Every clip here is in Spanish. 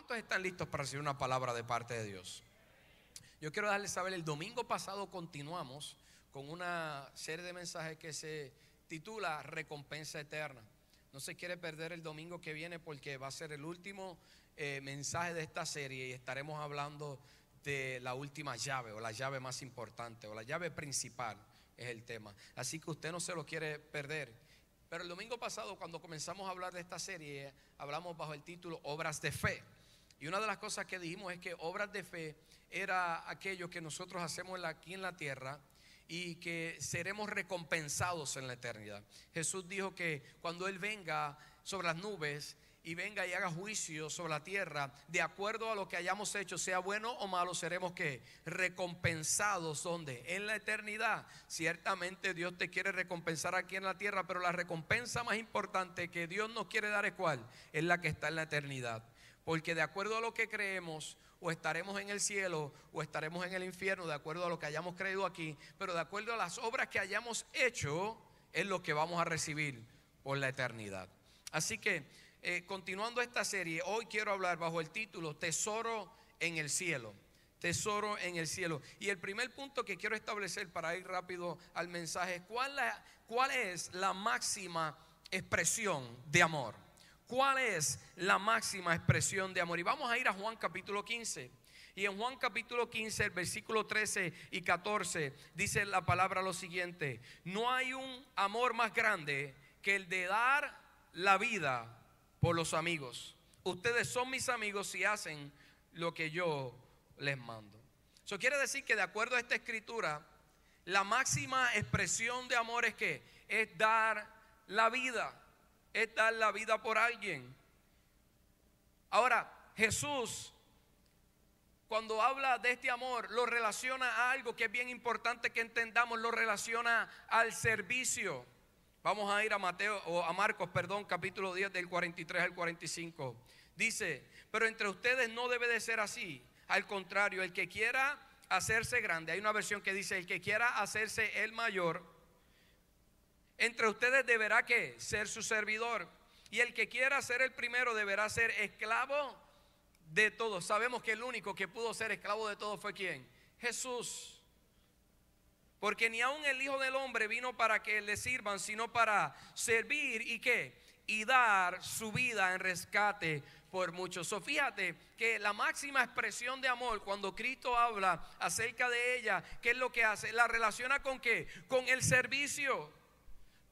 ¿Cuántos están listos para recibir una palabra de parte de Dios? Yo quiero darles saber, el domingo pasado continuamos con una serie de mensajes que se titula Recompensa Eterna. No se quiere perder el domingo que viene porque va a ser el último eh, mensaje de esta serie y estaremos hablando de la última llave o la llave más importante o la llave principal es el tema. Así que usted no se lo quiere perder. Pero el domingo pasado cuando comenzamos a hablar de esta serie hablamos bajo el título Obras de Fe. Y una de las cosas que dijimos es que obras de fe era aquello que nosotros hacemos aquí en la tierra y que seremos recompensados en la eternidad. Jesús dijo que cuando Él venga sobre las nubes y venga y haga juicio sobre la tierra, de acuerdo a lo que hayamos hecho, sea bueno o malo, seremos que recompensados donde en la eternidad. Ciertamente Dios te quiere recompensar aquí en la tierra, pero la recompensa más importante que Dios nos quiere dar es cuál? Es la que está en la eternidad. Porque de acuerdo a lo que creemos, o estaremos en el cielo o estaremos en el infierno, de acuerdo a lo que hayamos creído aquí, pero de acuerdo a las obras que hayamos hecho, es lo que vamos a recibir por la eternidad. Así que, eh, continuando esta serie, hoy quiero hablar bajo el título Tesoro en el cielo. Tesoro en el cielo. Y el primer punto que quiero establecer para ir rápido al mensaje es cuál, cuál es la máxima expresión de amor. ¿Cuál es la máxima expresión de amor? Y vamos a ir a Juan capítulo 15. Y en Juan capítulo 15, el versículo 13 y 14, dice la palabra lo siguiente, no hay un amor más grande que el de dar la vida por los amigos. Ustedes son mis amigos si hacen lo que yo les mando. Eso quiere decir que de acuerdo a esta escritura, la máxima expresión de amor es que es dar la vida es dar la vida por alguien. Ahora, Jesús, cuando habla de este amor, lo relaciona a algo que es bien importante que entendamos, lo relaciona al servicio. Vamos a ir a Mateo o a Marcos, perdón, capítulo 10 del 43 al 45. Dice, pero entre ustedes no debe de ser así. Al contrario, el que quiera hacerse grande, hay una versión que dice, el que quiera hacerse el mayor, entre ustedes deberá que ser su servidor. Y el que quiera ser el primero deberá ser esclavo de todos. Sabemos que el único que pudo ser esclavo de todos fue quién? Jesús. Porque ni aun el Hijo del Hombre vino para que le sirvan, sino para servir y qué? Y dar su vida en rescate por muchos. So, fíjate que la máxima expresión de amor, cuando Cristo habla acerca de ella, ¿qué es lo que hace? La relaciona con qué? Con el servicio.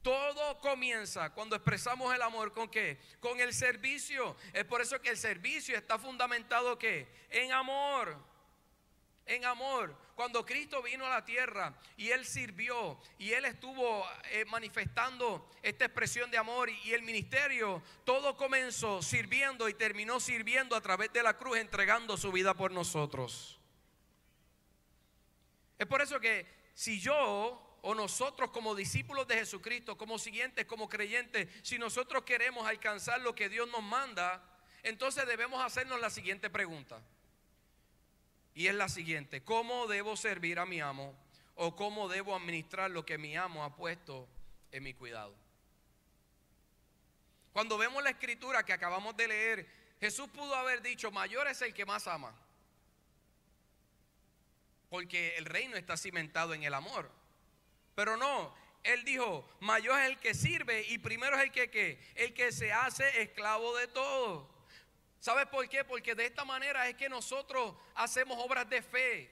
Todo comienza cuando expresamos el amor con qué? Con el servicio. Es por eso que el servicio está fundamentado qué? En amor. En amor. Cuando Cristo vino a la tierra y Él sirvió y Él estuvo eh, manifestando esta expresión de amor y, y el ministerio, todo comenzó sirviendo y terminó sirviendo a través de la cruz, entregando su vida por nosotros. Es por eso que si yo o nosotros como discípulos de Jesucristo, como siguientes, como creyentes, si nosotros queremos alcanzar lo que Dios nos manda, entonces debemos hacernos la siguiente pregunta. Y es la siguiente, ¿cómo debo servir a mi amo? ¿O cómo debo administrar lo que mi amo ha puesto en mi cuidado? Cuando vemos la escritura que acabamos de leer, Jesús pudo haber dicho, mayor es el que más ama. Porque el reino está cimentado en el amor. Pero no, él dijo, mayor es el que sirve y primero es el que, el que se hace esclavo de todo. ¿Sabes por qué? Porque de esta manera es que nosotros hacemos obras de fe.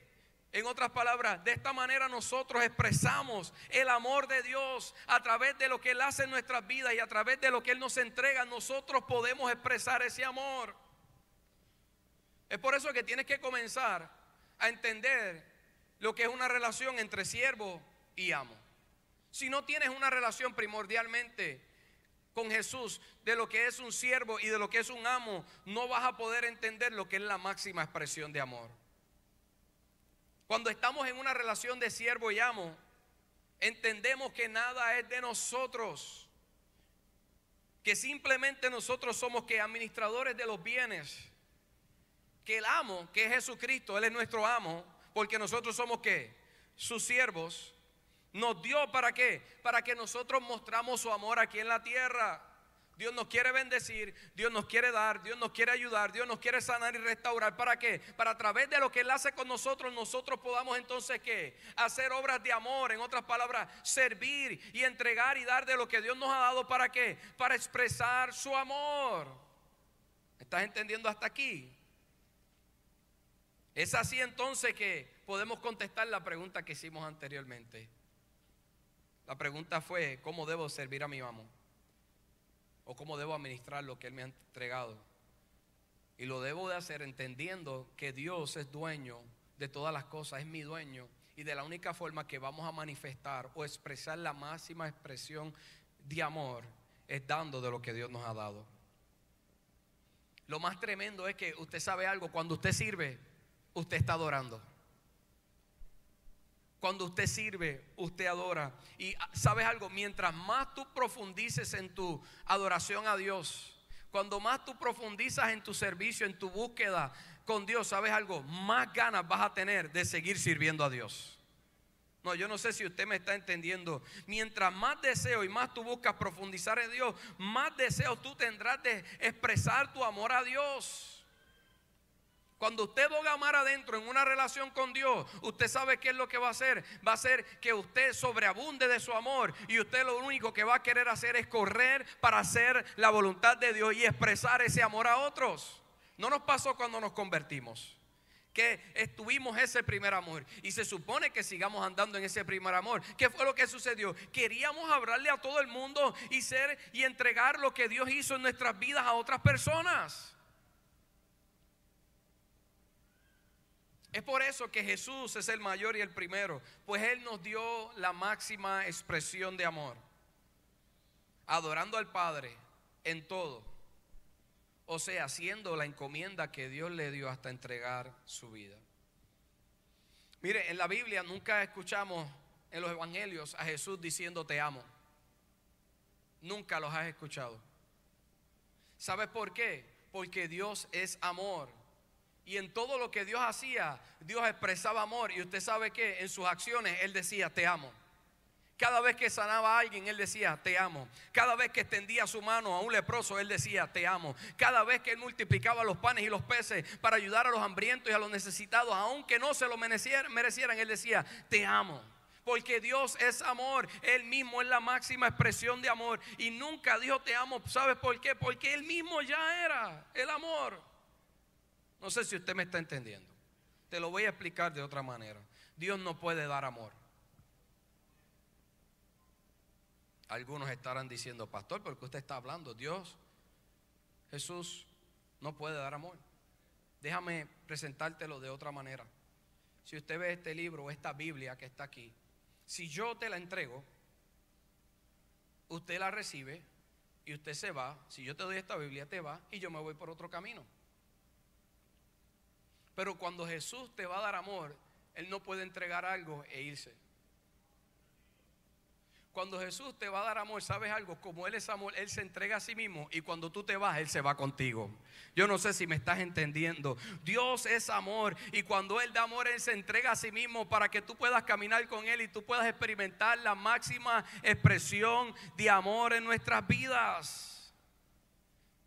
En otras palabras, de esta manera nosotros expresamos el amor de Dios a través de lo que Él hace en nuestras vidas y a través de lo que Él nos entrega. Nosotros podemos expresar ese amor. Es por eso que tienes que comenzar a entender lo que es una relación entre siervo y amo. Si no tienes una relación primordialmente con Jesús de lo que es un siervo y de lo que es un amo, no vas a poder entender lo que es la máxima expresión de amor. Cuando estamos en una relación de siervo y amo, entendemos que nada es de nosotros, que simplemente nosotros somos que administradores de los bienes, que el amo, que es Jesucristo, Él es nuestro amo, porque nosotros somos que sus siervos nos dio para qué? Para que nosotros mostramos su amor aquí en la tierra. Dios nos quiere bendecir, Dios nos quiere dar, Dios nos quiere ayudar, Dios nos quiere sanar y restaurar. ¿Para qué? Para a través de lo que Él hace con nosotros, nosotros podamos entonces qué? Hacer obras de amor, en otras palabras, servir y entregar y dar de lo que Dios nos ha dado. ¿Para qué? Para expresar su amor. ¿Estás entendiendo hasta aquí? Es así entonces que podemos contestar la pregunta que hicimos anteriormente. La pregunta fue, ¿cómo debo servir a mi amo? o cómo debo administrar lo que Él me ha entregado. Y lo debo de hacer entendiendo que Dios es dueño de todas las cosas, es mi dueño. Y de la única forma que vamos a manifestar o expresar la máxima expresión de amor es dando de lo que Dios nos ha dado. Lo más tremendo es que usted sabe algo, cuando usted sirve, usted está adorando. Cuando usted sirve, usted adora. Y ah, sabes algo, mientras más tú profundices en tu adoración a Dios, cuando más tú profundizas en tu servicio, en tu búsqueda con Dios, sabes algo, más ganas vas a tener de seguir sirviendo a Dios. No, yo no sé si usted me está entendiendo. Mientras más deseo y más tú buscas profundizar en Dios, más deseo tú tendrás de expresar tu amor a Dios. Cuando usted boga amar adentro en una relación con Dios, usted sabe qué es lo que va a hacer. Va a hacer que usted sobreabunde de su amor y usted lo único que va a querer hacer es correr para hacer la voluntad de Dios y expresar ese amor a otros. No nos pasó cuando nos convertimos que estuvimos ese primer amor y se supone que sigamos andando en ese primer amor. ¿Qué fue lo que sucedió? Queríamos hablarle a todo el mundo y ser y entregar lo que Dios hizo en nuestras vidas a otras personas. Es por eso que Jesús es el mayor y el primero, pues Él nos dio la máxima expresión de amor, adorando al Padre en todo, o sea, haciendo la encomienda que Dios le dio hasta entregar su vida. Mire, en la Biblia nunca escuchamos en los evangelios a Jesús diciendo te amo. Nunca los has escuchado. ¿Sabes por qué? Porque Dios es amor. Y en todo lo que Dios hacía, Dios expresaba amor. Y usted sabe que en sus acciones Él decía, te amo. Cada vez que sanaba a alguien, Él decía, te amo. Cada vez que extendía su mano a un leproso, Él decía, te amo. Cada vez que Él multiplicaba los panes y los peces para ayudar a los hambrientos y a los necesitados, aunque no se lo merecieran, Él decía, te amo. Porque Dios es amor. Él mismo es la máxima expresión de amor. Y nunca dijo te amo. ¿Sabes por qué? Porque Él mismo ya era el amor. No sé si usted me está entendiendo. Te lo voy a explicar de otra manera. Dios no puede dar amor. Algunos estarán diciendo, pastor, porque usted está hablando, Dios, Jesús no puede dar amor. Déjame presentártelo de otra manera. Si usted ve este libro o esta Biblia que está aquí, si yo te la entrego, usted la recibe y usted se va. Si yo te doy esta Biblia, te va y yo me voy por otro camino. Pero cuando Jesús te va a dar amor, Él no puede entregar algo e irse. Cuando Jesús te va a dar amor, ¿sabes algo? Como Él es amor, Él se entrega a sí mismo y cuando tú te vas, Él se va contigo. Yo no sé si me estás entendiendo. Dios es amor y cuando Él da amor, Él se entrega a sí mismo para que tú puedas caminar con Él y tú puedas experimentar la máxima expresión de amor en nuestras vidas.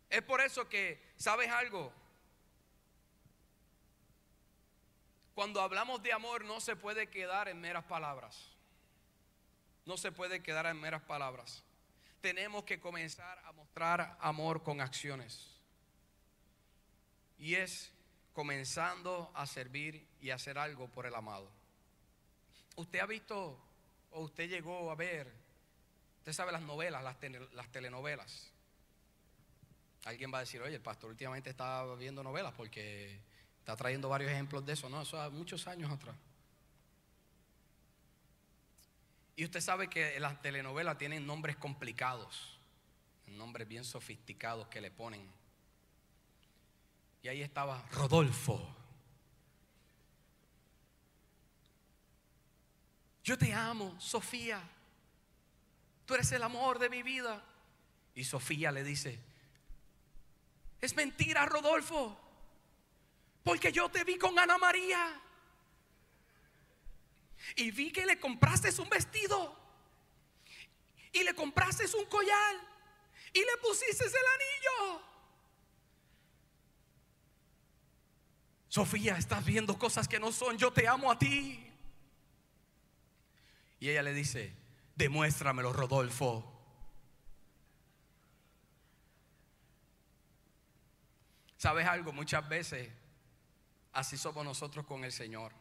Es por eso que, ¿sabes algo? Cuando hablamos de amor no se puede quedar en meras palabras. No se puede quedar en meras palabras. Tenemos que comenzar a mostrar amor con acciones. Y es comenzando a servir y hacer algo por el amado. Usted ha visto o usted llegó a ver, usted sabe las novelas, las, las telenovelas. Alguien va a decir, oye, el pastor últimamente está viendo novelas porque Está trayendo varios ejemplos de eso, ¿no? Eso hace muchos años atrás. Y usted sabe que las telenovelas tienen nombres complicados, nombres bien sofisticados que le ponen. Y ahí estaba Rodolfo. Yo te amo, Sofía. Tú eres el amor de mi vida. Y Sofía le dice, es mentira, Rodolfo. Porque yo te vi con Ana María. Y vi que le compraste un vestido. Y le compraste un collar. y le pusiste el anillo. Sofía, estás viendo cosas que no son, yo te amo a ti. Y ella le dice, demuéstramelo, Rodolfo. ¿Sabes algo? Muchas veces así somos nosotros con el Señor.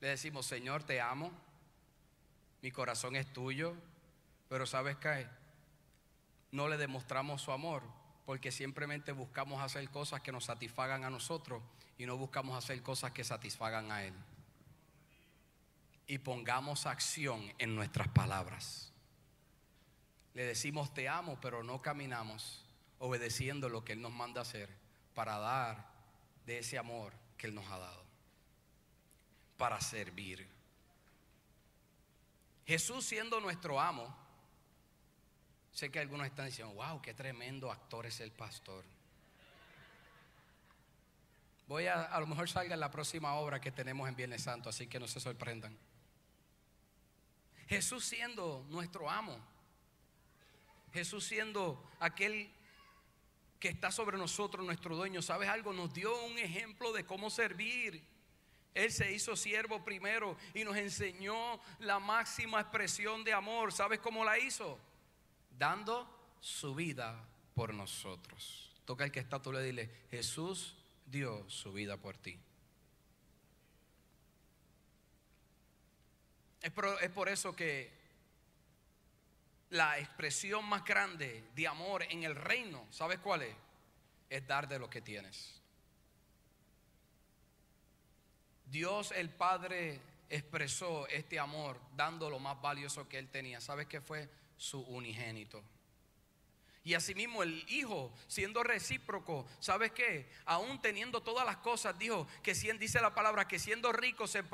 Le decimos, Señor, te amo, mi corazón es tuyo, pero ¿sabes qué? No le demostramos su amor porque simplemente buscamos hacer cosas que nos satisfagan a nosotros y no buscamos hacer cosas que satisfagan a Él. Y pongamos acción en nuestras palabras. Le decimos te amo, pero no caminamos obedeciendo lo que Él nos manda hacer para dar de ese amor que Él nos ha dado, para servir. Jesús siendo nuestro amo, sé que algunos están diciendo, wow, qué tremendo actor es el pastor. Voy a, a lo mejor salga en la próxima obra que tenemos en Viernes Santo, así que no se sorprendan. Jesús siendo nuestro amo, Jesús siendo aquel que está sobre nosotros, nuestro dueño, ¿sabes algo? Nos dio un ejemplo de cómo servir. Él se hizo siervo primero y nos enseñó la máxima expresión de amor. ¿Sabes cómo la hizo? Dando su vida por nosotros. Toca el que está, tú le dile, Jesús dio su vida por ti. Es por, eso que la expresión más grande de amor en el reino, ¿sabes cuál es? Es dar de lo que tienes. Dios el Padre expresó este amor dando lo más valioso que él tenía. ¿Sabes qué fue? Su unigénito. Y asimismo el Hijo, siendo recíproco, ¿sabes qué? Aún teniendo todas las cosas, dijo que dice la palabra que siendo rico se,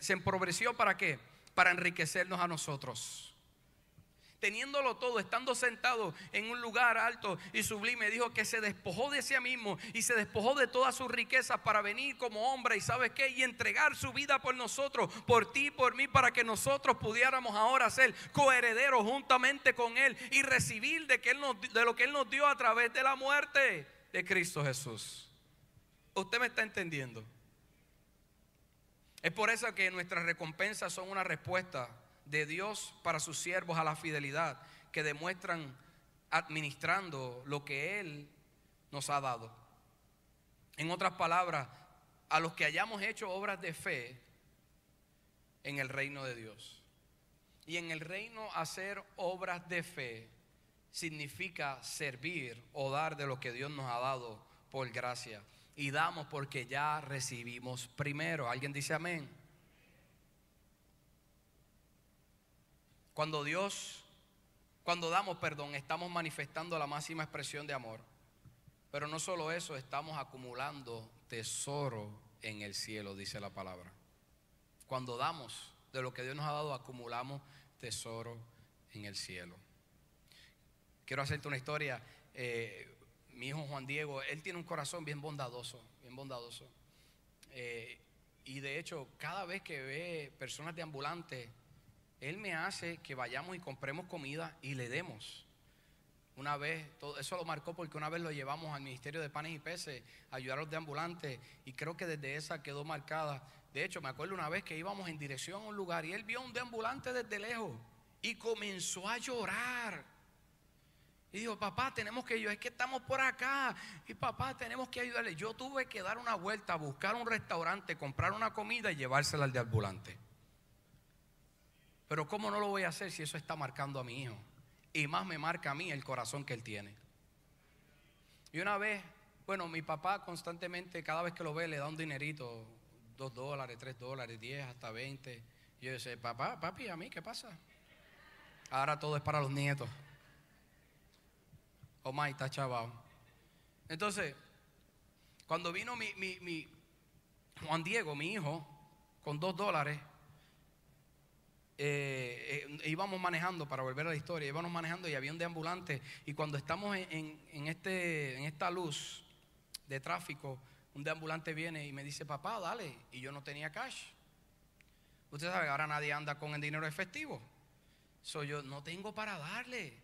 se empobreció para qué? Para enriquecernos a nosotros teniéndolo todo, estando sentado en un lugar alto y sublime, dijo que se despojó de sí mismo y se despojó de todas sus riquezas para venir como hombre y sabes qué, y entregar su vida por nosotros, por ti, por mí, para que nosotros pudiéramos ahora ser coherederos juntamente con Él y recibir de, que él nos, de lo que Él nos dio a través de la muerte de Cristo Jesús. ¿Usted me está entendiendo? Es por eso que nuestras recompensas son una respuesta de Dios para sus siervos a la fidelidad que demuestran administrando lo que Él nos ha dado. En otras palabras, a los que hayamos hecho obras de fe en el reino de Dios. Y en el reino hacer obras de fe significa servir o dar de lo que Dios nos ha dado por gracia. Y damos porque ya recibimos primero. ¿Alguien dice amén? Cuando Dios, cuando damos perdón, estamos manifestando la máxima expresión de amor. Pero no solo eso, estamos acumulando tesoro en el cielo, dice la palabra. Cuando damos de lo que Dios nos ha dado, acumulamos tesoro en el cielo. Quiero hacerte una historia. Eh, mi hijo Juan Diego, él tiene un corazón bien bondadoso, bien bondadoso. Eh, y de hecho, cada vez que ve personas de ambulantes, él me hace que vayamos y compremos comida y le demos. Una vez, eso lo marcó porque una vez lo llevamos al Ministerio de Panes y Peces a ayudar a los deambulantes y creo que desde esa quedó marcada. De hecho, me acuerdo una vez que íbamos en dirección a un lugar y él vio a un deambulante desde lejos y comenzó a llorar. Y dijo, papá, tenemos que ayudar, es que estamos por acá. Y papá, tenemos que ayudarle. Yo tuve que dar una vuelta, buscar un restaurante, comprar una comida y llevársela al deambulante. Pero ¿cómo no lo voy a hacer si eso está marcando a mi hijo? Y más me marca a mí el corazón que él tiene. Y una vez, bueno, mi papá constantemente, cada vez que lo ve, le da un dinerito, dos dólares, tres dólares, diez, hasta veinte. Y yo decía, papá, papi, ¿a mí qué pasa? Ahora todo es para los nietos. Oh my, está chaval. Entonces, cuando vino mi, mi, mi Juan Diego, mi hijo, con dos dólares, eh, eh, íbamos manejando, para volver a la historia, íbamos manejando y había un deambulante. Y cuando estamos en, este, en esta luz de tráfico, un deambulante viene y me dice, papá, dale. Y yo no tenía cash. Usted sabe que ahora nadie anda con el dinero efectivo. Soy yo, no tengo para darle.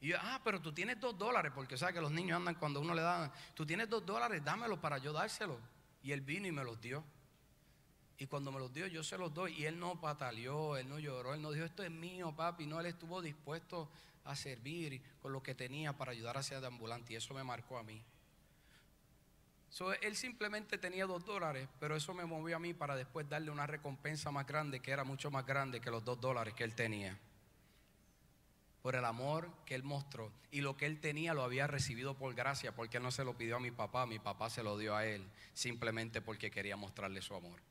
Y yo, ah, pero tú tienes dos dólares, porque sabes que los niños andan cuando uno le da, tú tienes dos dólares, dámelo para yo dárselo. Y él vino y me los dio. Y cuando me los dio, yo se los doy. Y él no pataleó, él no lloró, él no dijo, esto es mío, papi. No, él estuvo dispuesto a servir con lo que tenía para ayudar a de ambulante. Y eso me marcó a mí. él simplemente tenía dos dólares, pero eso me movió a mí para después darle una recompensa más grande, que era mucho más grande que los dos dólares que él tenía por el amor que él mostró. Y lo que él tenía lo había recibido por gracia, porque él no se lo pidió a mi papá, mi papá se lo dio a él, simplemente porque quería mostrarle su amor.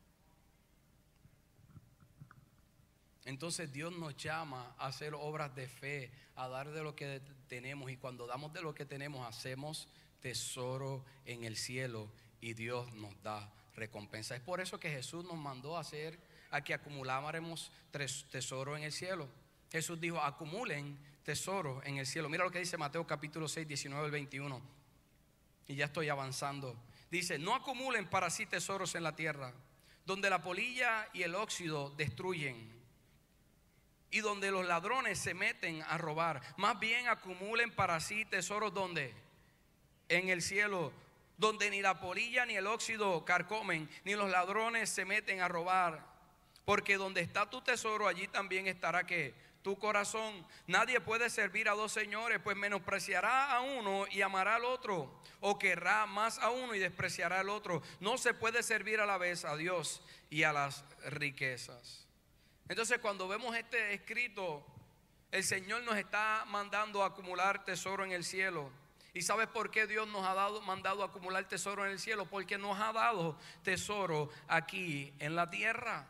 Entonces Dios nos llama a hacer obras de fe, a dar de lo que tenemos y cuando damos de lo que tenemos hacemos tesoro en el cielo y Dios nos da recompensa. Es por eso que Jesús nos mandó a hacer a que acumuláramos tesoro en el cielo. Jesús dijo, acumulen tesoros en el cielo. Mira lo que dice Mateo capítulo 6, 19 al 21. Y ya estoy avanzando. Dice, no acumulen para sí tesoros en la tierra, donde la polilla y el óxido destruyen, y donde los ladrones se meten a robar. Más bien acumulen para sí tesoros donde? En el cielo, donde ni la polilla ni el óxido carcomen, ni los ladrones se meten a robar. Porque donde está tu tesoro, allí también estará que tu corazón. Nadie puede servir a dos señores, pues menospreciará a uno y amará al otro, o querrá más a uno y despreciará al otro. No se puede servir a la vez a Dios y a las riquezas. Entonces cuando vemos este escrito, el Señor nos está mandando acumular tesoro en el cielo. ¿Y sabes por qué Dios nos ha dado, mandado a acumular tesoro en el cielo? Porque nos ha dado tesoro aquí en la tierra.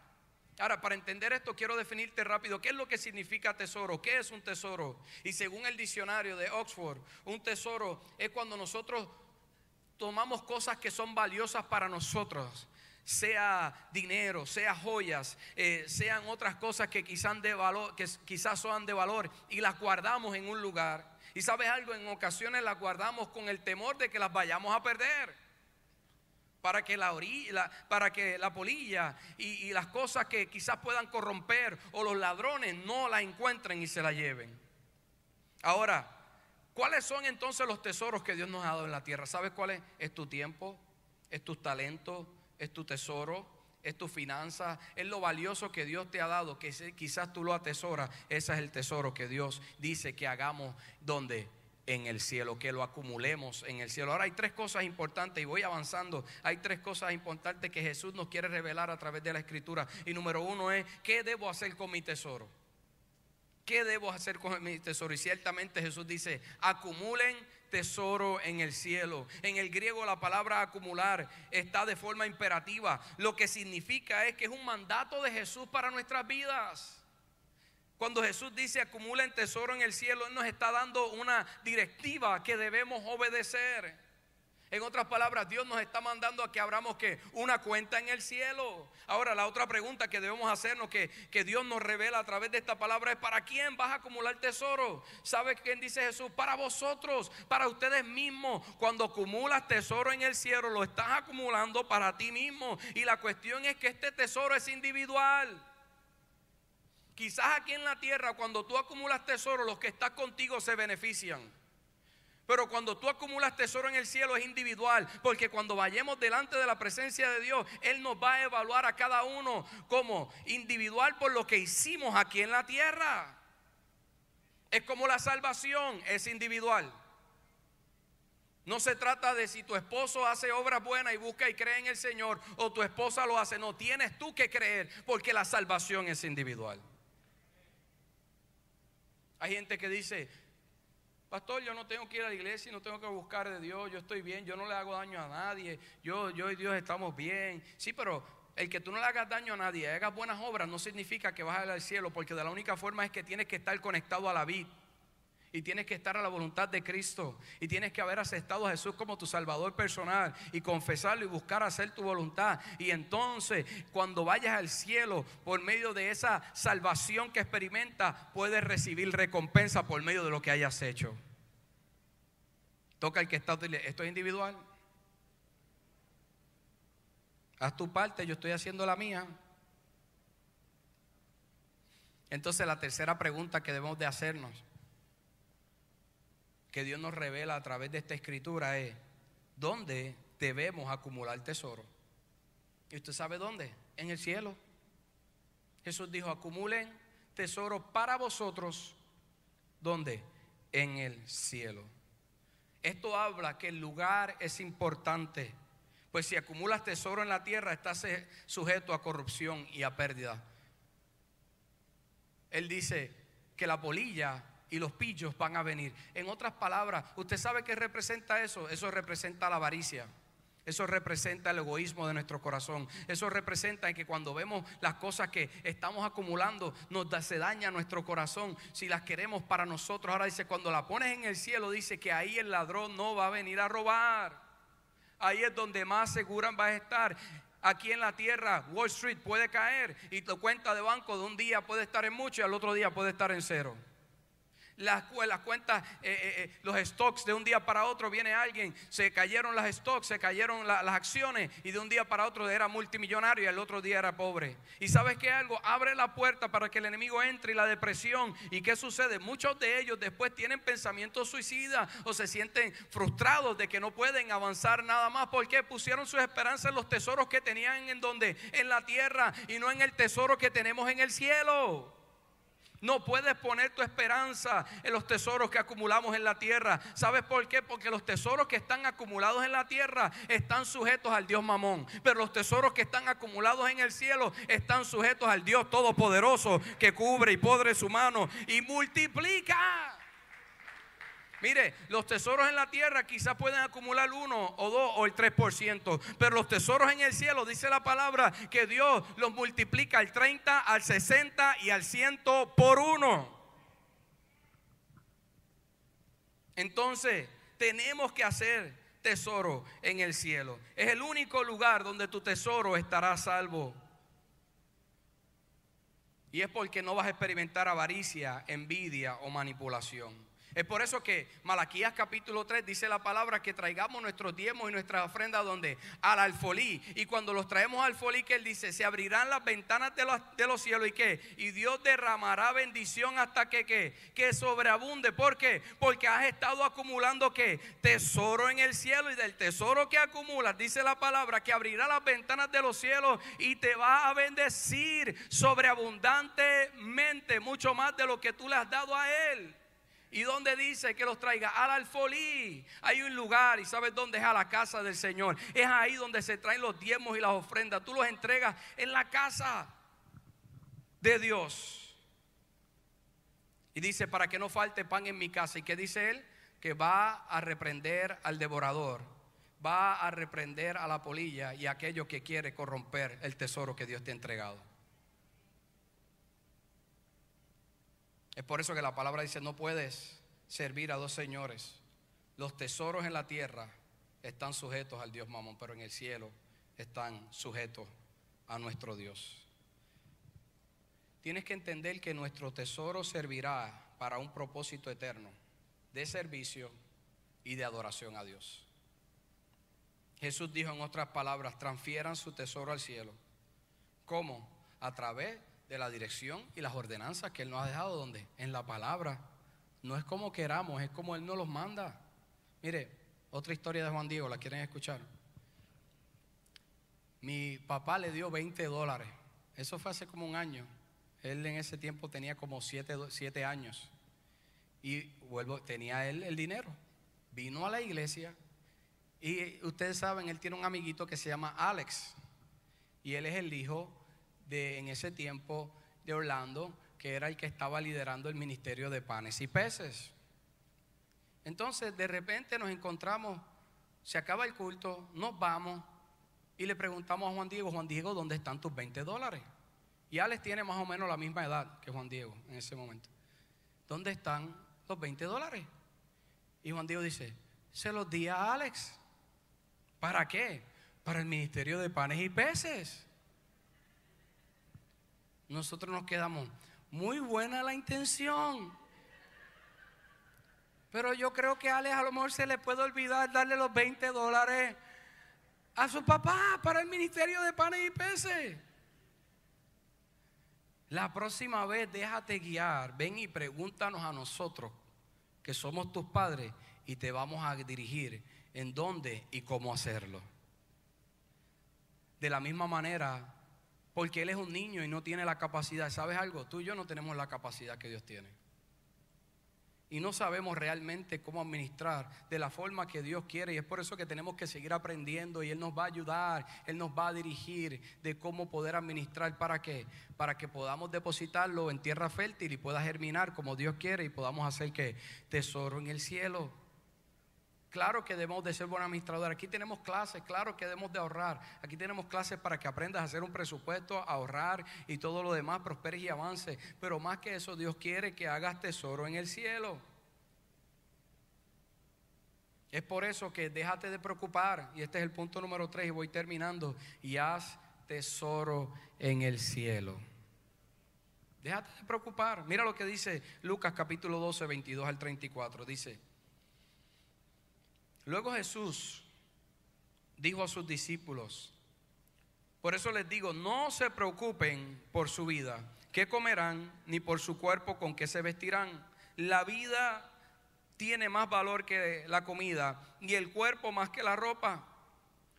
Ahora, para entender esto, quiero definirte rápido qué es lo que significa tesoro, qué es un tesoro. Y según el diccionario de Oxford, un tesoro es cuando nosotros tomamos cosas que son valiosas para nosotros, sea dinero, sea joyas, eh, sean otras cosas que quizás, son de valor y las guardamos en un lugar. Y sabes algo, en ocasiones las guardamos con el temor de que las vayamos a perder para que la, orilla, para que la polilla y, y, las cosas que quizás puedan corromper o los ladrones no la encuentren y se la lleven. Ahora, ¿cuáles son entonces los tesoros que Dios nos ha dado en la tierra? ¿Sabes cuál es? Es tu tiempo, es tus talentos, es tu tesoro, es tu finanza, es lo valioso que Dios te ha dado, que quizás tú lo atesoras. Ese es el tesoro que Dios dice que hagamos donde en el cielo, que lo acumulemos en el cielo. Ahora hay tres cosas importantes y voy avanzando. Hay tres cosas importantes que Jesús nos quiere revelar a través de la escritura. Y número uno es, ¿qué debo hacer con mi tesoro? ¿Qué debo hacer con mi tesoro? Y ciertamente Jesús dice, acumulen tesoro en el cielo. En el griego la palabra acumular está de forma imperativa. Lo que significa es que es un mandato de Jesús para nuestras vidas. Cuando Jesús dice acumulen tesoro en el cielo, Él nos está dando una directiva que debemos obedecer. En otras palabras, Dios nos está mandando a que abramos que una cuenta en el cielo. Ahora, la otra pregunta que debemos hacernos, que, que Dios nos revela a través de esta palabra, es ¿para quién vas a acumular tesoro? ¿Sabe quién dice Jesús? Para vosotros, para ustedes mismos. Cuando acumulas tesoro en el cielo, lo estás acumulando para ti mismo. Y la cuestión es que este tesoro es individual. Quizás aquí en la tierra, cuando tú acumulas tesoro, los que están contigo se benefician. Pero cuando tú acumulas tesoro en el cielo es individual, porque cuando vayamos delante de la presencia de Dios, Él nos va a evaluar a cada uno como individual por lo que hicimos aquí en la tierra. Es como la salvación, es individual. No se trata de si tu esposo hace obras buenas y busca y cree en el Señor o tu esposa lo hace. No, tienes tú que creer porque la salvación es individual. Hay gente que dice, pastor, yo no tengo que ir a la iglesia, no tengo que buscar de Dios, yo estoy bien, yo no le hago daño a nadie, yo, yo y Dios estamos bien. Sí, pero el que tú no le hagas daño a nadie, hagas buenas obras, no significa que vas al cielo, porque de la única forma es que tienes que estar conectado a la vida y tienes que estar a la voluntad de Cristo y tienes que haber aceptado a Jesús como tu Salvador personal y confesarlo y buscar hacer tu voluntad. Y entonces cuando vayas al cielo por medio de esa salvación que experimentas, puedes recibir recompensa por medio de lo que hayas hecho. Toca el que está, esto es individual. Haz tu parte, yo estoy haciendo la mía. Entonces la tercera pregunta que debemos de hacernos que Dios nos revela a través de esta escritura es dónde debemos acumular tesoro. ¿Y usted sabe dónde? En el cielo. Jesús dijo, acumulen tesoro para vosotros. ¿Dónde? En el cielo. Esto habla que el lugar es importante. Pues si acumulas tesoro en la tierra, estás sujeto a corrupción y a pérdida. Él dice que la polilla y los pillos van a venir. En otras palabras, ¿usted sabe qué representa eso? Eso representa la avaricia. Eso representa el egoísmo de nuestro corazón. Eso representa que cuando vemos las cosas que estamos acumulando, nos da, se daña nuestro corazón si las queremos para nosotros. Ahora dice, cuando la pones en el cielo, dice que ahí el ladrón no va a venir a robar. Ahí es donde más segura va a estar aquí en la tierra, Wall Street puede caer y tu cuenta de banco de un día puede estar en mucho y al otro día puede estar en cero las, las cuentas, eh, eh, eh, los stocks de un día para otro viene alguien, se cayeron las stocks, se cayeron las acciones y de un día para otro era multimillonario y el otro día era pobre. Y sabes que algo, abre la puerta para que el enemigo entre y la depresión. ¿Y qué sucede? Muchos de ellos después tienen pensamientos suicidas o se sienten frustrados de que no pueden avanzar nada más porque pusieron sus esperanzas en los tesoros que tenían en donde, en la tierra y no en el tesoro que tenemos en el cielo. No puedes poner tu esperanza en los tesoros que acumulamos en la tierra. ¿Sabes por qué? Porque los tesoros que están acumulados en la tierra están sujetos al Dios mamón. Pero los tesoros que están acumulados en el cielo están sujetos al Dios todopoderoso que cubre y podre su mano y multiplica. Mire, los tesoros en la tierra quizás pueden acumular uno o dos o el 3%, pero los tesoros en el cielo, dice la palabra, que Dios los multiplica al 30, al 60 y al 100 por uno. Entonces, tenemos que hacer tesoro en el cielo. Es el único lugar donde tu tesoro estará salvo. Y es porque no vas a experimentar avaricia, envidia o manipulación. Es por eso que Malaquías capítulo 3 dice la palabra que traigamos nuestros diezmos y nuestras ofrendas donde? Al alfolí. Y cuando los traemos al alfolí, que él dice, se abrirán las ventanas de los, de los cielos y qué? Y Dios derramará bendición hasta que qué? Que sobreabunde. ¿Por qué? Porque has estado acumulando qué? Tesoro en el cielo y del tesoro que acumulas, dice la palabra, que abrirá las ventanas de los cielos y te va a bendecir sobreabundantemente, mucho más de lo que tú le has dado a él. ¿Y dónde dice que los traiga? Al alfolí. Hay un lugar y sabes dónde es a la casa del Señor. Es ahí donde se traen los diezmos y las ofrendas. Tú los entregas en la casa de Dios. Y dice, para que no falte pan en mi casa. ¿Y qué dice él? Que va a reprender al devorador. Va a reprender a la polilla y a aquello que quiere corromper el tesoro que Dios te ha entregado. Es por eso que la palabra dice, no puedes servir a dos señores. Los tesoros en la tierra están sujetos al Dios mamón, pero en el cielo están sujetos a nuestro Dios. Tienes que entender que nuestro tesoro servirá para un propósito eterno de servicio y de adoración a Dios. Jesús dijo en otras palabras, transfieran su tesoro al cielo. ¿Cómo? A través de la dirección y las ordenanzas que Él nos ha dejado, donde En la palabra. No es como queramos, es como Él nos los manda. Mire, otra historia de Juan Diego, ¿la quieren escuchar? Mi papá le dio 20 dólares. Eso fue hace como un año. Él en ese tiempo tenía como 7, años. Y vuelvo, tenía él el dinero. Vino a la iglesia. Y ustedes saben, él tiene un amiguito que se llama Alex. Y él es el hijo en ese tiempo de Orlando, que era el que estaba liderando el ministerio de panes y peces. Entonces, de repente nos encontramos, se acaba el culto, nos vamos y le preguntamos a Juan Diego, Juan Diego, ¿dónde están tus 20 dólares? Y Alex tiene más o menos la misma edad que Juan Diego en ese momento. ¿Dónde están los 20 dólares? Y Juan Diego dice, se los di a Alex. ¿Para qué? Para el ministerio de panes y peces nosotros nos quedamos, muy buena la intención. Pero yo creo que a Alex a lo mejor se le puede olvidar darle los 20 dólares a su papá para el ministerio de panes y peces. La próxima vez déjate guiar, ven y pregúntanos a nosotros que somos tus padres y te vamos a dirigir en dónde y cómo hacerlo. De la misma manera, porque Él es un niño y no tiene la capacidad, ¿sabes algo? Tú y yo no tenemos la capacidad que Dios tiene y no sabemos realmente cómo administrar de la forma que Dios quiere. Y es por eso que tenemos que seguir aprendiendo y Él nos va a ayudar, Él nos va a dirigir de cómo poder administrar. ¿Para qué? Para que podamos depositarlo en tierra fértil y pueda germinar como Dios quiere y podamos hacer que tesoro en el cielo. Claro que debemos de ser buen administrador. Aquí tenemos clases, claro que debemos de ahorrar. Aquí tenemos clases para que aprendas a hacer un presupuesto, a ahorrar y todo lo demás, prosperes y avance. Pero más que eso, Dios quiere que hagas tesoro en el cielo. Es por eso que déjate de preocupar, y este es el punto número 3 y voy terminando, y haz tesoro en el cielo. Déjate de preocupar. Mira lo que dice Lucas capítulo 12, 22 al 34. Dice, luego Jesús dijo a sus discípulos, por eso les digo, no se preocupen por su vida, qué comerán, ni por su cuerpo con qué se vestirán. La vida tiene más valor que la comida y el cuerpo más que la ropa.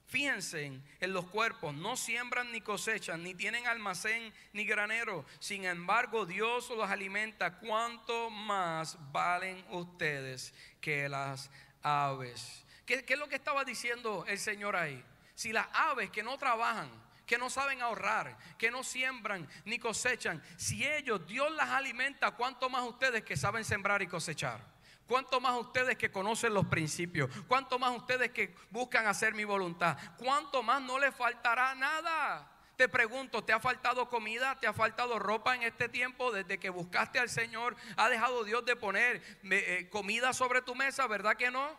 Fíjense en los cuerpos, no siembran ni cosechan, ni tienen almacén ni granero. Sin embargo, Dios los alimenta. ¿Cuánto más valen ustedes que las aves? ¿Qué, ¿Qué, es lo que estaba diciendo el Señor ahí? Si las aves que no trabajan, que no saben ahorrar, que no siembran ni cosechan, si ellos, Dios las alimenta, ¿cuánto más ustedes que saben sembrar y cosechar? ¿Cuánto más ustedes que conocen los principios? ¿Cuánto más ustedes que buscan hacer mi voluntad? ¿Cuánto más no les faltará nada? Te pregunto, ¿te ha faltado comida? ¿Te ha faltado ropa en este tiempo? Desde que buscaste al Señor, ¿ha dejado Dios de poner eh, comida sobre tu mesa? ¿Verdad que no?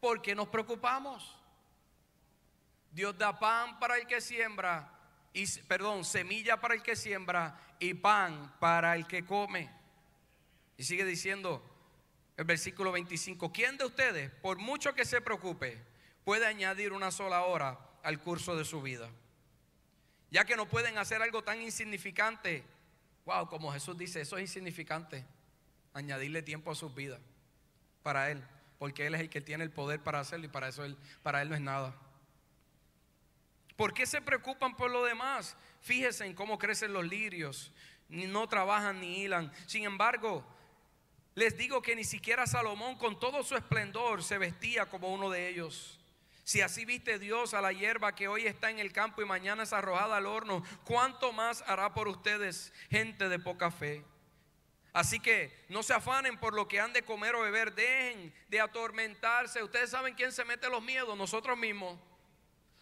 Porque nos preocupamos. Dios da pan para el que siembra, y, perdón, semilla para el que siembra y pan para el que come. Y sigue diciendo, el versículo 25, ¿quién de ustedes, por mucho que se preocupe, puede añadir una sola hora al curso de su vida? Ya que no pueden hacer algo tan insignificante, wow, como Jesús dice, eso es insignificante, añadirle tiempo a sus vidas para Él, porque Él es el que tiene el poder para hacerlo y para eso él, para Él no es nada. ¿Por qué se preocupan por lo demás? Fíjense en cómo crecen los lirios, no trabajan ni hilan. Sin embargo, les digo que ni siquiera Salomón con todo su esplendor se vestía como uno de ellos. Si así viste Dios a la hierba que hoy está en el campo y mañana es arrojada al horno, ¿cuánto más hará por ustedes, gente de poca fe? Así que no se afanen por lo que han de comer o beber, dejen de atormentarse. Ustedes saben quién se mete los miedos, nosotros mismos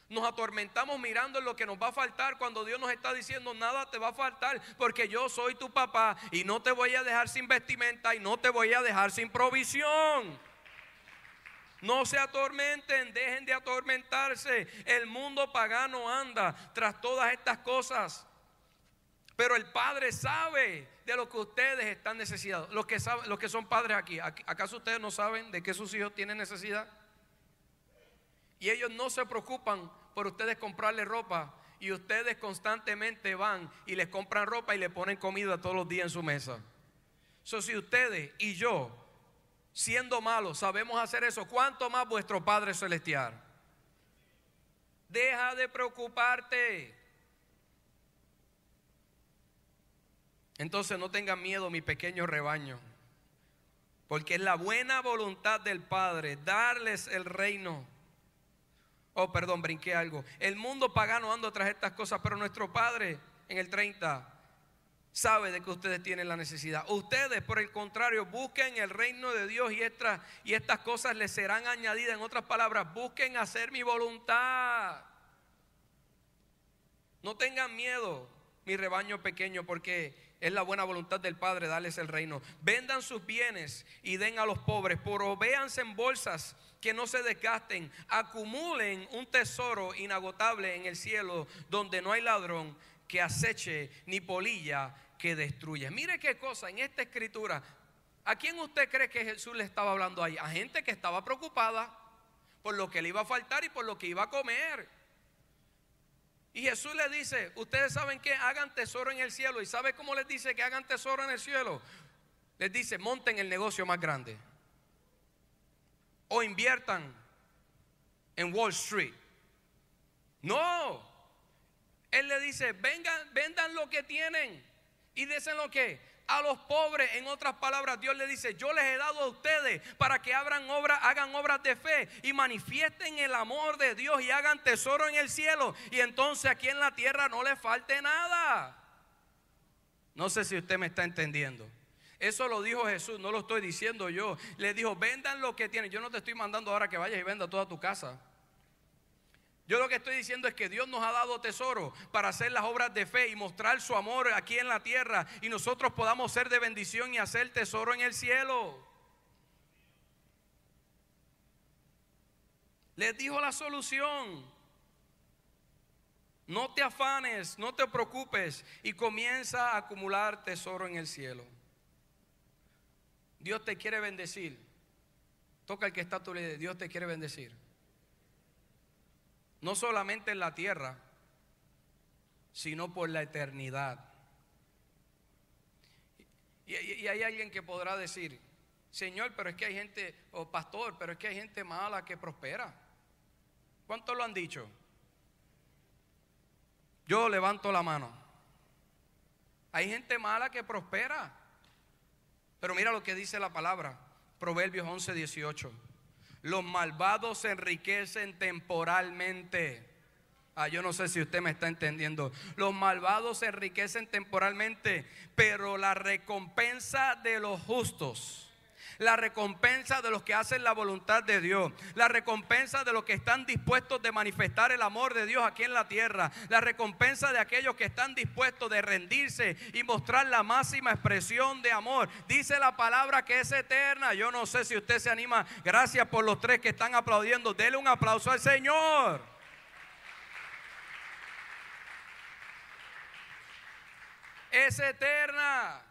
nos atormentamos mirando en lo que nos va a faltar cuando Dios nos está diciendo nada te va a faltar porque yo soy tu papá y no te voy a dejar sin vestimenta y no te voy a dejar sin provisión. No se atormenten, dejen de atormentarse. El mundo pagano anda tras todas estas cosas. Pero el Padre sabe de lo que ustedes están necesitados. Los que, saben, los que son padres aquí, ¿acaso ustedes no saben de qué sus hijos tienen necesidad? Y ellos no se preocupan por ustedes comprarle ropa y ustedes constantemente van y les compran ropa y le ponen comida todos los días en su mesa. So, si ustedes y yo, siendo malos, sabemos hacer eso, ¿cuánto más vuestro Padre Celestial? Deja de preocuparte. Entonces no tengan miedo, mi pequeño rebaño, porque es la buena voluntad del Padre darles el reino Oh, perdón, brinqué algo. El mundo pagano anda tras estas cosas, pero nuestro Padre en el 30 sabe de que ustedes tienen la necesidad. Ustedes, por el contrario, busquen el reino de Dios y, y estas cosas les serán añadidas. En otras palabras, busquen hacer mi voluntad. No tengan miedo, mi rebaño pequeño, porque es la buena voluntad del Padre darles el reino. Vendan sus bienes y den a los pobres. Provéanse en bolsas que no se desgasten, acumulen un tesoro inagotable en el cielo donde no hay ladrón que aceche ni polilla que destruya. Mire qué cosa en esta escritura. ¿A quién usted cree que Jesús le estaba hablando ahí? A gente que estaba preocupada por lo que le iba a faltar y por lo que iba a comer. Y Jesús le dice, ustedes saben que hagan tesoro en el cielo. ¿Y sabe cómo les dice que hagan tesoro en el cielo? Les dice, monten el negocio más grande. o inviertan en Wall Street. No. Él le dice, vengan, vendan lo que tienen y desen lo que a los pobres. En otras palabras, Dios le dice, yo les he dado a ustedes para que abran obras, hagan obras de fe y manifiesten el amor de Dios y hagan tesoro en el cielo. Y entonces aquí en la tierra no les falte nada. No sé si usted me está entendiendo. Eso lo dijo Jesús, no lo estoy diciendo yo. Le dijo, vendan lo que tienen. Yo no te estoy mandando ahora que vayas y venda toda tu casa. Yo lo que estoy diciendo es que Dios nos ha dado tesoro para hacer las obras de fe y mostrar su amor aquí en la tierra y nosotros podamos ser de bendición y hacer tesoro en el cielo. Les dijo la solución. No te afanes, no te preocupes y comienza a acumular tesoro en el cielo. Dios te quiere bendecir. Toca el que está tu lado. Dios te quiere bendecir no solamente en la tierra, sino por la eternidad. Y, hay alguien que podrá decir, Señor, pero es que hay gente, o pastor, pero es que hay gente mala que prospera. ¿Cuántos lo han dicho? Yo levanto la mano. Hay gente mala que prospera. Pero mira lo que dice la palabra, Proverbios 11, 18. Los malvados se enriquecen temporalmente. Ah, yo no sé si usted me está entendiendo. Los malvados se enriquecen temporalmente, pero la recompensa de los justos la recompensa de los que hacen la voluntad de Dios, la recompensa de los que están dispuestos de manifestar el amor de Dios aquí en la tierra, la recompensa de aquellos que están dispuestos de rendirse y mostrar la máxima expresión de amor. Dice la palabra que es eterna. Yo no sé si usted se anima. Gracias por los tres que están aplaudiendo. Dele un aplauso al Señor. Es eterna.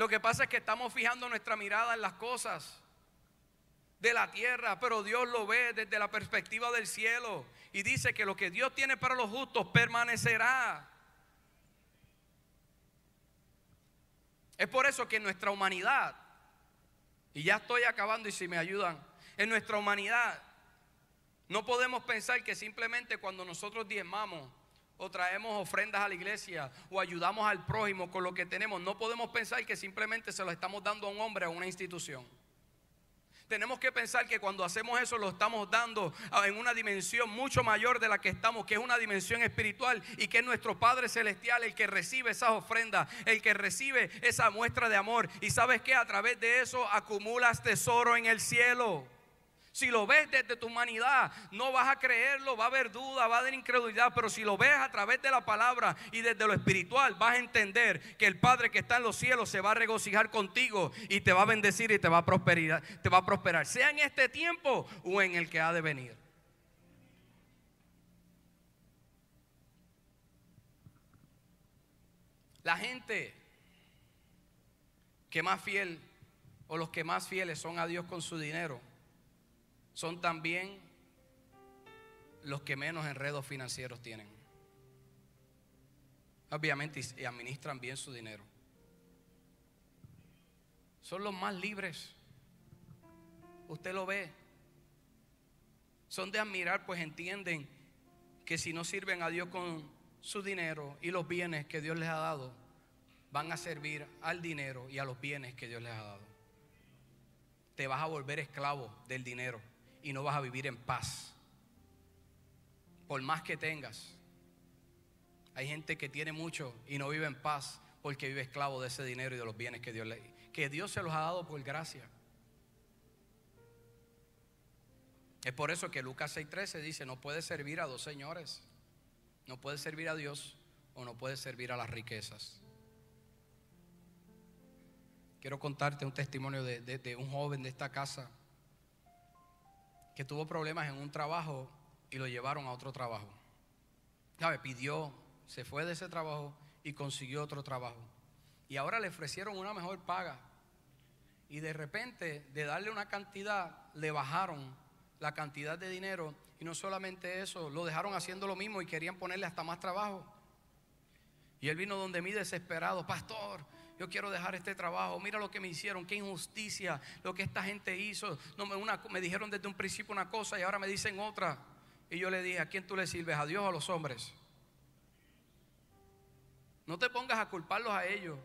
Lo que pasa es que estamos fijando nuestra mirada en las cosas de la tierra, pero Dios lo ve desde la perspectiva del cielo y dice que lo que Dios tiene para los justos permanecerá. Es por eso que en nuestra humanidad, y ya estoy acabando y si me ayudan, en nuestra humanidad no podemos pensar que simplemente cuando nosotros diezmamos o traemos ofrendas a la iglesia o ayudamos al prójimo con lo que tenemos, no podemos pensar que simplemente se lo estamos dando a un hombre, a una institución. Tenemos que pensar que cuando hacemos eso lo estamos dando en una dimensión mucho mayor de la que estamos, que es una dimensión espiritual y que es nuestro Padre Celestial el que recibe esas ofrendas, el que recibe esa muestra de amor. Y sabes que a través de eso acumulas tesoro en el cielo. Si lo ves desde tu humanidad, no vas a creerlo, va a haber duda, va a haber incredulidad, pero si lo ves a través de la palabra y desde lo espiritual, vas a entender que el Padre que está en los cielos se va a regocijar contigo y te va a bendecir y te va a prosperar, te va a prosperar, sea en este tiempo o en el que ha de venir. La gente que más fiel o los que más fieles son a Dios con su dinero son también los que menos enredos financieros tienen. Obviamente y administran bien su dinero. Son los más libres. Usted lo ve. Son de admirar, pues entienden que si no sirven a Dios con su dinero y los bienes que Dios les ha dado, van a servir al dinero y a los bienes que Dios les ha dado. Te vas a volver esclavo del dinero y no vas a vivir en paz. Por más que tengas. Hay gente que tiene mucho y no vive en paz porque vive esclavo de ese dinero y de los bienes que Dios le que Dios se los ha dado por gracia. Es por eso que Lucas 6:13 dice, no puedes servir a dos señores. No puedes servir a Dios o no puedes servir a las riquezas. Quiero contarte un testimonio de, de un joven de esta casa que tuvo problemas en un trabajo y lo llevaron a otro trabajo. ¿Sabe? Pidió, se fue de ese trabajo y consiguió otro trabajo. Y ahora le ofrecieron una mejor paga. Y de repente, de darle una cantidad, le bajaron la cantidad de dinero. Y no solamente eso, lo dejaron haciendo lo mismo y querían ponerle hasta más trabajo. Y él vino donde mí desesperado, pastor, yo quiero dejar este trabajo, mira lo que me hicieron, qué injusticia, lo que esta gente hizo. No, me, una, me dijeron desde un principio una cosa y ahora me dicen otra. Y yo le dije, ¿a quién tú le sirves? ¿A Dios o a los hombres? No te pongas a culparlos a ellos.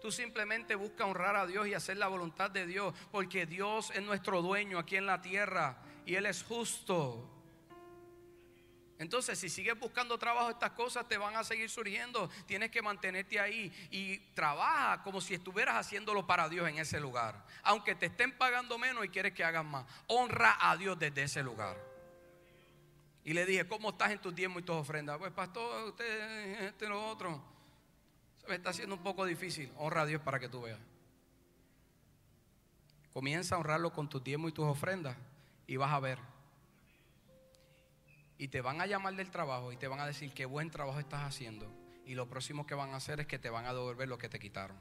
Tú simplemente busca honrar a Dios y hacer la voluntad de Dios, porque Dios es nuestro dueño aquí en la tierra y Él es justo. Entonces, si sigues buscando trabajo, estas cosas te van a seguir surgiendo. Tienes que mantenerte ahí y trabaja como si estuvieras haciéndolo para Dios en ese lugar. Aunque te estén pagando menos y quieres que hagas más. Honra a Dios desde ese lugar. Y le dije, ¿cómo estás en tus diezmos y tus ofrendas? Pues pastor, usted, este, lo otro. Se me está haciendo un poco difícil. Honra a Dios para que tú veas. Comienza a honrarlo con tus diezmos y tus ofrendas y vas a ver y te van a llamar del trabajo y te van a decir qué buen trabajo estás haciendo. Y lo próximo que van a hacer es que te van a devolver lo que te quitaron.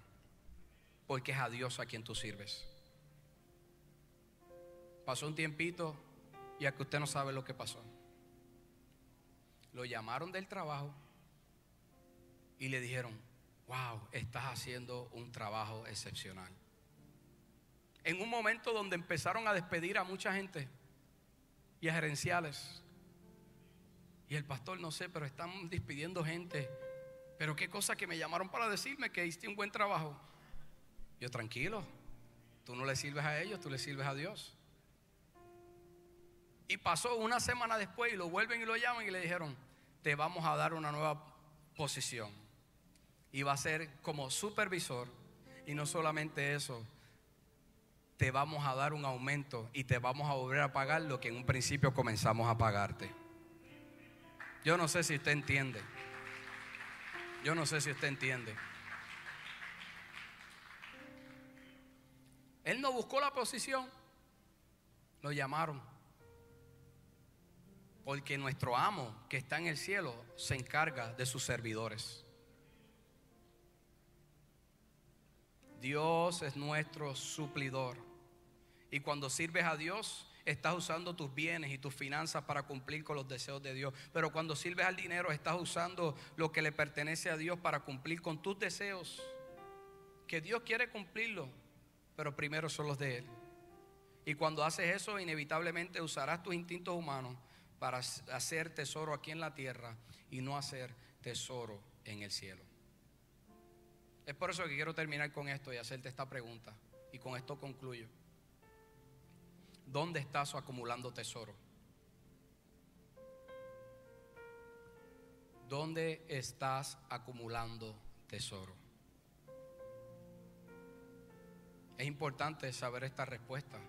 Porque es a Dios a quien tú sirves. Pasó un tiempito y a que usted no sabe lo que pasó. Lo llamaron del trabajo y le dijeron, wow, estás haciendo un trabajo excepcional. En un momento donde empezaron a despedir a mucha gente y a gerenciales y el pastor, no sé, pero están despidiendo gente. Pero qué cosa que me llamaron para decirme que hiciste un buen trabajo. Yo tranquilo, tú no le sirves a ellos, tú le sirves a Dios. Y pasó una semana después y lo vuelven y lo llaman y le dijeron, te vamos a dar una nueva posición. Y va a ser como supervisor. Y no solamente eso, te vamos a dar un aumento y te vamos a volver a pagar lo que en un principio comenzamos a pagarte. Yo no sé si usted entiende. Yo no sé si usted entiende. Él no buscó la posición, lo llamaron. Porque nuestro amo que está en el cielo se encarga de sus servidores. Dios es nuestro suplidor. Y cuando sirves a Dios, estás usando tus bienes y tus finanzas para cumplir con los deseos de Dios. Pero cuando sirves al dinero, estás usando lo que le pertenece a Dios para cumplir con tus deseos. Que Dios quiere cumplirlo, pero primero son los de Él. Y cuando haces eso, inevitablemente usarás tus instintos humanos para hacer tesoro aquí en la tierra y no hacer tesoro en el cielo. Es por eso que quiero terminar con esto y hacerte esta pregunta. Y con esto concluyo. ¿Dónde estás acumulando tesoro? ¿Dónde estás acumulando tesoro? Es importante saber esta respuesta.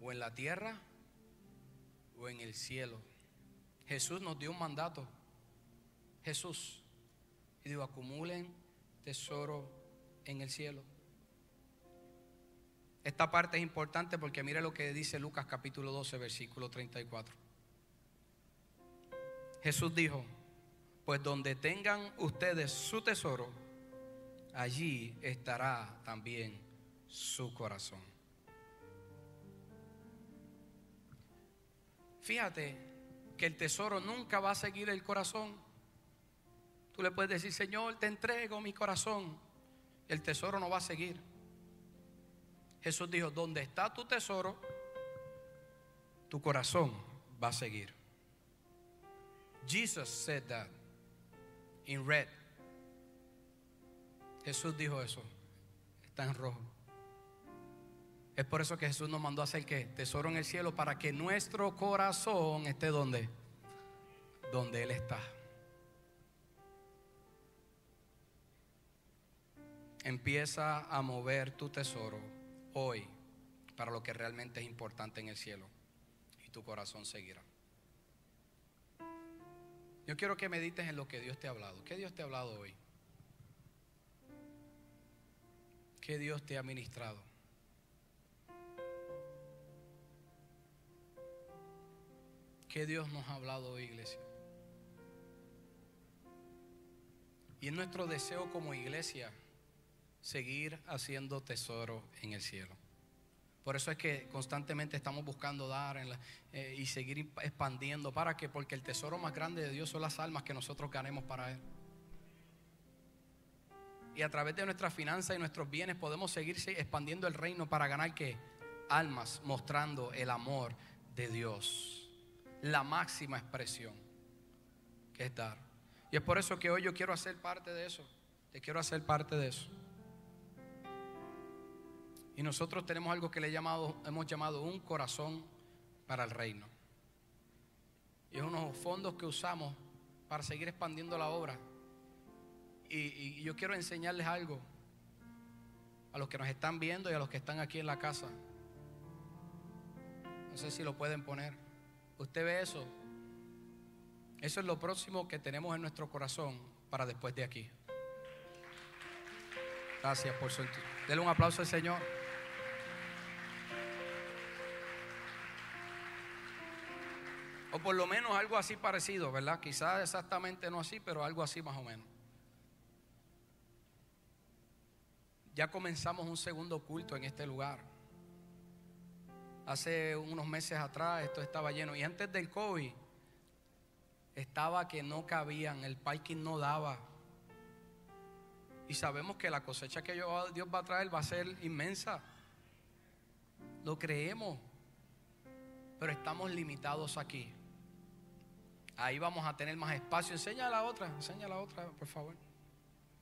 O en la tierra o en el cielo. Jesús nos dio un mandato. Jesús. Y digo, acumulen tesoro en el cielo. Esta parte es importante porque mire lo que dice Lucas capítulo 12, versículo 34. Jesús dijo, pues donde tengan ustedes su tesoro, allí estará también su corazón. Fíjate que el tesoro nunca va a seguir el corazón. Tú le puedes decir, Señor, te entrego mi corazón. El tesoro no va a seguir. Jesús dijo, donde está tu tesoro, tu corazón va a seguir. Jesus said that in red. Jesús dijo eso. Está en rojo. Es por eso que Jesús nos mandó a hacer que tesoro en el cielo para que nuestro corazón esté donde donde él está. Empieza a mover tu tesoro hoy para lo que realmente es importante en el cielo y tu corazón seguirá. Yo quiero que medites en lo que Dios te ha hablado. ¿Qué Dios te ha hablado hoy? ¿Qué Dios te ha ministrado? ¿Qué Dios nos ha hablado hoy, iglesia? Y es nuestro deseo como iglesia seguir haciendo tesoro en el cielo. Por eso es que constantemente estamos buscando dar eh, y seguir expandiendo. ¿Para qué? Porque el tesoro más grande de Dios son las almas que nosotros ganemos para Él. y a través de nuestras finanzas y nuestros bienes podemos seguir expandiendo el reino para ganar que almas mostrando el amor de Dios. La máxima expresión que es dar. Y es por eso que hoy yo quiero hacer parte de eso. Te quiero hacer parte de eso. Y nosotros tenemos algo que le hemos llamado un corazón para el reino. Y es unos fondos que usamos para seguir expandiendo la obra. Y, y, yo quiero enseñarles algo a los que nos están viendo y a los que están aquí en la casa. No sé si lo pueden poner. Usted ve eso. Eso es lo próximo que tenemos en nuestro corazón para después de aquí. Gracias por su. Dele un aplauso al Señor. O por lo menos algo así parecido, ¿verdad? Quizás exactamente no así, pero algo así más o menos. Ya comenzamos un segundo culto en este lugar. Hace unos meses atrás esto estaba lleno. Y antes del COVID estaba que no cabían, el parking no daba. Y sabemos que la cosecha que Dios va a traer va a ser inmensa. Lo creemos. Pero estamos limitados aquí. Ahí vamos a tener más espacio. Enseña la otra, enseña la otra, por favor.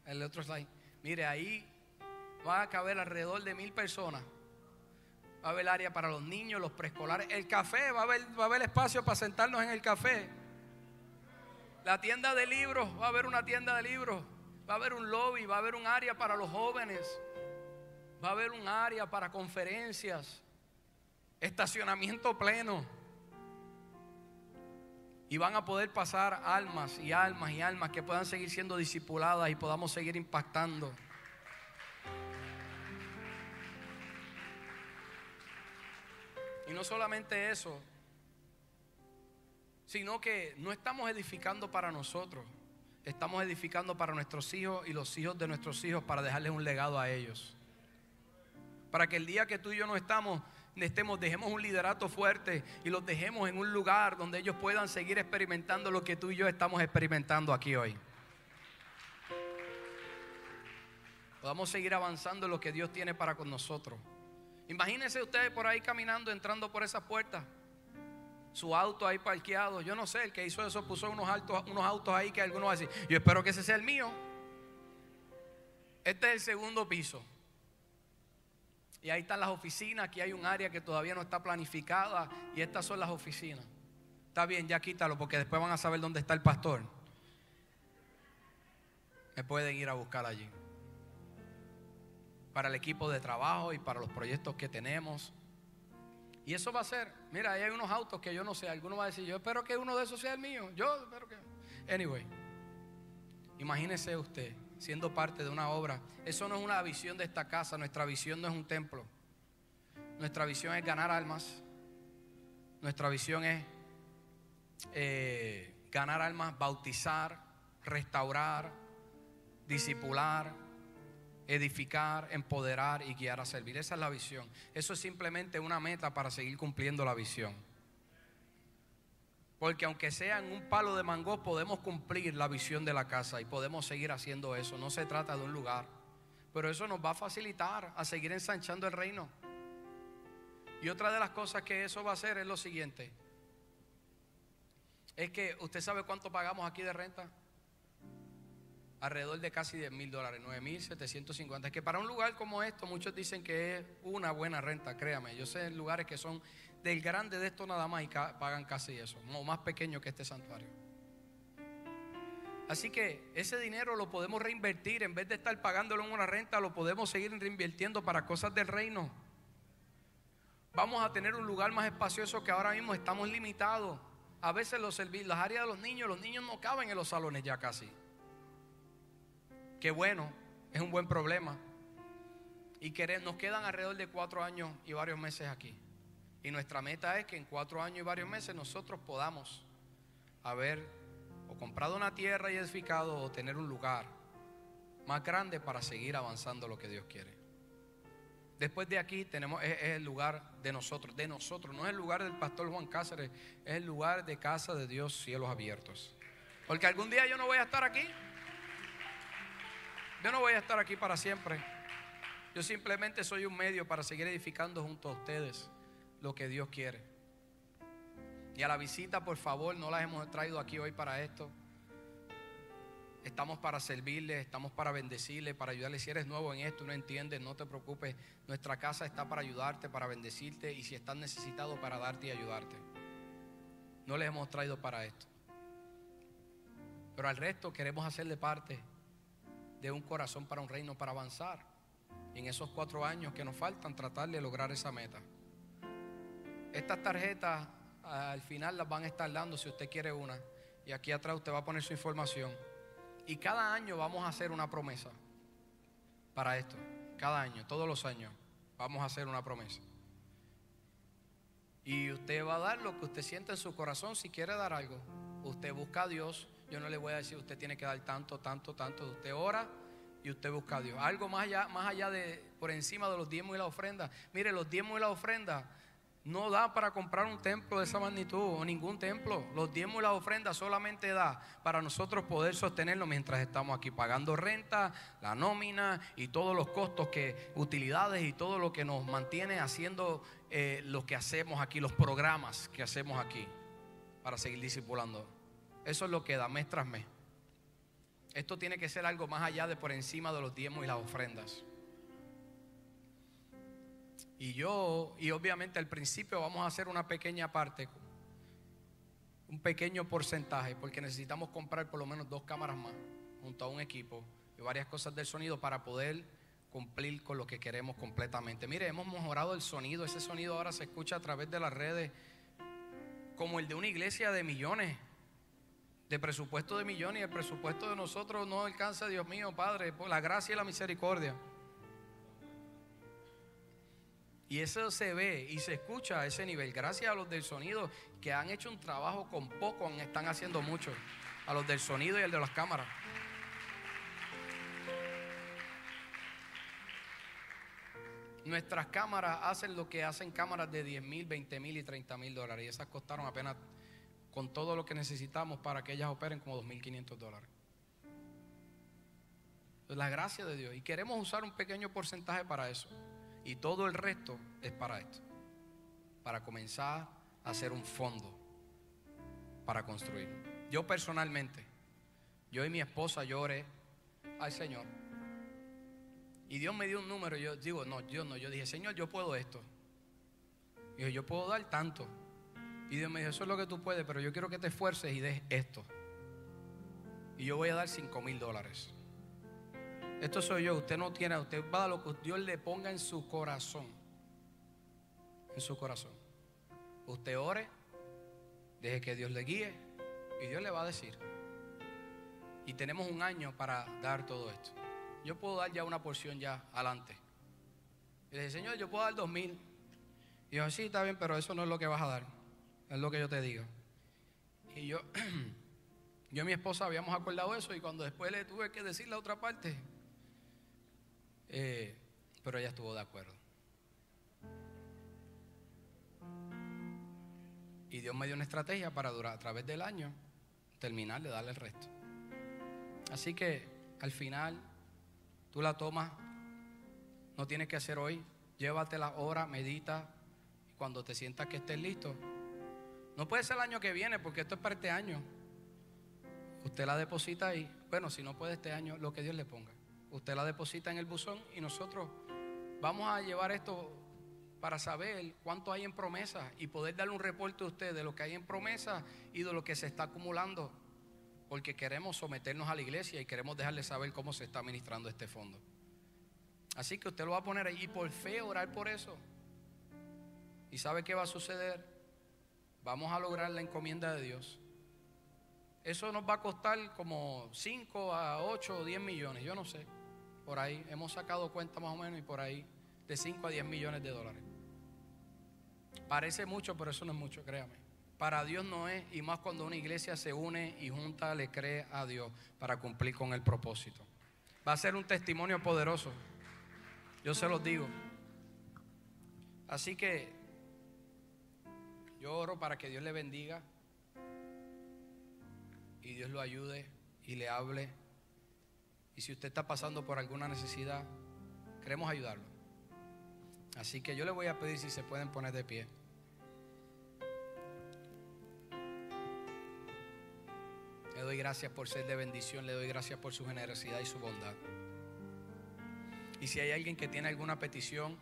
El otro slide. Mire, ahí va a caber alrededor de mil personas. Va a haber área para los niños, los preescolares. El café, va a haber, va a haber espacio para sentarnos en el café. La tienda de libros, va a haber una tienda de libros. Va a haber un lobby, va a haber un área para los jóvenes. Va a haber un área para conferencias. Estacionamiento pleno. Y van a poder pasar almas y almas y almas que puedan seguir siendo discipuladas y podamos seguir impactando. Y no solamente eso, sino que no estamos edificando para nosotros, estamos edificando para nuestros hijos y los hijos de nuestros hijos para dejarles un legado a ellos. Para que el día que tú y yo no estamos, estemos, dejemos un liderato fuerte y los dejemos en un lugar donde ellos puedan seguir experimentando lo que tú y yo estamos experimentando aquí hoy. Podamos seguir avanzando en lo que Dios tiene para con nosotros. Imagínense ustedes por ahí caminando, entrando por esas puertas. Su auto ahí parqueado. Yo no sé, el que hizo eso puso unos, altos, unos autos ahí que algunos van a decir, yo espero que ese sea el mío. Este es el segundo piso. Y ahí están las oficinas, aquí hay un área que todavía no está planificada y estas son las oficinas. Está bien, ya quítalo porque después van a saber dónde está el pastor. Me pueden ir a buscar allí. Para el equipo de trabajo y para los proyectos que tenemos. Y eso va a ser, mira, ahí hay unos autos que yo no sé, alguno va a decir, yo espero que uno de esos sea el mío. Yo espero que... Anyway, imagínese usted siendo parte de una obra. Eso no es una visión de esta casa, nuestra visión no es un templo. Nuestra visión es ganar almas. Nuestra visión es eh, ganar almas, bautizar, restaurar, disipular, edificar, empoderar y guiar a servir. Esa es la visión. Eso es simplemente una meta para seguir cumpliendo la visión. Porque aunque sea en un palo de mango, podemos cumplir la visión de la casa y podemos seguir haciendo eso. No se trata de un lugar. Pero eso nos va a facilitar a seguir ensanchando el reino. Y otra de las cosas que eso va a hacer es lo siguiente. Es que usted sabe cuánto pagamos aquí de renta. Alrededor de casi 10 mil dólares, 9 mil 750. Es que para un lugar como esto, muchos dicen que es una buena renta, créame. Yo sé lugares que son del grande de esto nada más y pagan casi eso, o más pequeño que este santuario. Así que ese dinero lo podemos reinvertir, en vez de estar pagándolo en una renta, lo podemos seguir reinvirtiendo para cosas del reino. Vamos a tener un lugar más espacioso que ahora mismo estamos limitados. A veces los las áreas de los niños, los niños no caben en los salones ya casi. Qué bueno, es un buen problema. Y nos quedan alrededor de cuatro años y varios meses aquí. Y nuestra meta es que en cuatro años y varios meses nosotros podamos haber o comprado una tierra y edificado o tener un lugar más grande para seguir avanzando lo que Dios quiere. Después de aquí tenemos es, el lugar de nosotros, de nosotros, no es el lugar del pastor Juan Cáceres, es el lugar de casa de Dios, cielos abiertos. Porque algún día yo no voy a estar aquí. Yo no voy a estar aquí para siempre. Yo simplemente soy un medio para seguir edificando junto a ustedes lo que Dios quiere. Y a la visita, por favor, no las hemos traído aquí hoy para esto. Estamos para servirles, estamos para bendecirles, para ayudarles. Si eres nuevo en esto, no entiendes, no te preocupes. Nuestra casa está para ayudarte, para bendecirte y si estás necesitado para darte y ayudarte. No les hemos traído para esto. Pero al resto queremos hacerle parte de un corazón para un reino, para avanzar. Y en esos cuatro años que nos faltan, tratar de lograr esa meta. Estas tarjetas al final las van a estar dando si usted quiere una. Y aquí atrás usted va a poner su información. Y cada año vamos a hacer una promesa para esto. Cada año, todos los años, vamos a hacer una promesa. Y usted va a dar lo que usted siente en su corazón si quiere dar algo. Usted busca a Dios. Yo no le voy a decir usted tiene que dar tanto, tanto, tanto. Usted ora y usted busca a Dios. Algo más allá, más allá de, por encima de los diezmos y la ofrenda. Mire, los diezmos y la ofrenda no da para comprar un templo de esa magnitud o ningún templo. Los diezmos y las ofrendas solamente da para nosotros poder sostenerlo mientras estamos aquí pagando renta, la nómina y todos los costos que, utilidades y todo lo que nos mantiene haciendo eh, lo que hacemos aquí, los programas que hacemos aquí para seguir discipulando. Eso es lo que da mes tras mes. Esto tiene que ser algo más allá de por encima de los diezmos y las ofrendas. Y yo, y obviamente al principio vamos a hacer una pequeña parte, un pequeño porcentaje, porque necesitamos comprar por lo menos dos cámaras más, junto a un equipo y varias cosas del sonido para poder cumplir con lo que queremos completamente. Mire, hemos mejorado el sonido, ese sonido ahora se escucha a través de las redes como el de una iglesia de millones, de presupuesto de millones, y el presupuesto de nosotros no alcanza, Dios mío, Padre, por la gracia y la misericordia. Y eso se ve y se escucha a ese nivel. Gracias a los del sonido que han hecho un trabajo con poco, están haciendo mucho. A los del sonido y el de las cámaras. Nuestras cámaras hacen lo que hacen cámaras de 10 mil, 20 mil y 30 mil dólares. Y esas costaron apenas con todo lo que necesitamos para que ellas operen como 2.500 dólares. Es la gracia de Dios. Y queremos usar un pequeño porcentaje para eso. Y todo el resto es para esto. Para comenzar a hacer un fondo para construir. Yo personalmente, yo y mi esposa lloré al Señor. Y Dios me dio un número. Yo digo, no, Dios no. Yo dije, Señor, yo puedo esto. Y yo, yo puedo dar tanto. Y Dios me dijo, eso es lo que tú puedes, pero yo quiero que te esfuerces y des esto. Y yo voy a dar cinco mil dólares. Esto soy yo, usted no tiene, usted va a lo que Dios le ponga en su corazón. En su corazón. Usted ore, deje que Dios le guíe y Dios le va a decir. Y tenemos un año para dar todo esto. Yo puedo dar ya una porción ya adelante. Y le dije, Señor, yo puedo dar dos mil. Y yo, sí, está bien, pero eso no es lo que vas a dar. Es lo que yo te digo. Y yo, yo y mi esposa habíamos acordado eso y cuando después le tuve que decir la otra parte, eh, pero ella estuvo de acuerdo. Y Dios me dio una estrategia para durar a través del año, terminar de darle el resto. Así que al final tú la tomas, no tienes que hacer hoy, llévate la hora, medita, y cuando te sientas que estés listo, no puede ser el año que viene, porque esto es para este año. Usted la deposita ahí, bueno, si no puede este año, lo que Dios le ponga usted la deposita en el buzón y nosotros vamos a llevar esto para saber cuánto hay en promesa y poder darle un reporte a usted de lo que hay en promesa y de lo que se está acumulando, porque queremos someternos a la iglesia y queremos dejarle saber cómo se está administrando este fondo. Así que usted lo va a poner ahí y por fe orar por eso. ¿Y sabe qué va a suceder? Vamos a lograr la encomienda de Dios. Eso nos va a costar como 5 a 8 o 10 millones, yo no sé por ahí, hemos sacado cuenta más o menos y por ahí de 5 a 10 millones de dólares. Parece mucho, pero eso no es mucho, créame. Para Dios no es, y más cuando una iglesia se une y junta le cree a Dios para cumplir con el propósito. Va a ser un testimonio poderoso, yo se los digo. Así que yo oro para que Dios le bendiga y Dios lo ayude y le hable Y si usted está pasando por alguna necesidad, queremos ayudarlo. Así que yo le voy a pedir si se pueden poner de pie. Le doy gracias por ser de bendición, le doy gracias por su generosidad y su bondad. Y si hay alguien que tiene alguna petición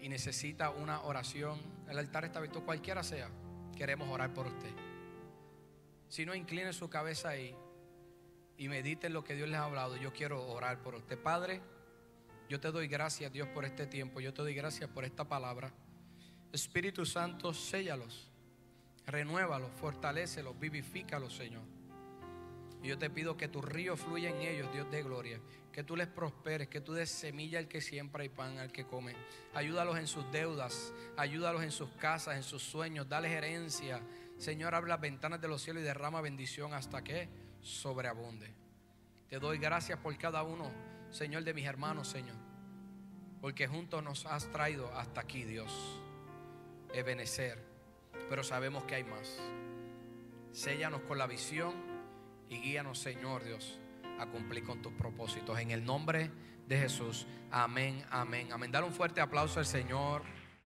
y necesita una oración, el altar está abierto, cualquiera sea, queremos orar por usted. Si no, incline su cabeza ahí y medite en lo que Dios les ha hablado. Yo quiero orar por usted. Padre, yo te doy gracias, Dios, por este tiempo. Yo te doy gracias por esta palabra. Espíritu Santo, séllalos, renuévalos, fortalecelos, vivifícalos, Señor. Y yo te pido que tu río fluya en ellos, Dios de gloria. Que tú les prosperes, que tú des semilla al que siembra y pan al que come. Ayúdalos en sus deudas, ayúdalos en sus casas, en sus sueños, dales herencia. Señor, abre las ventanas de los cielos y derrama bendición hasta que sobreabunde. Te doy gracias por cada uno, Señor, de mis hermanos, Señor. Porque juntos nos has traído hasta aquí, Dios. Ebenecer. Pero sabemos que hay más. Séllanos con la visión y guíanos, Señor Dios, a cumplir con tus propósitos. En el nombre de Jesús. Amén, amén, amén. Dar un fuerte aplauso al Señor.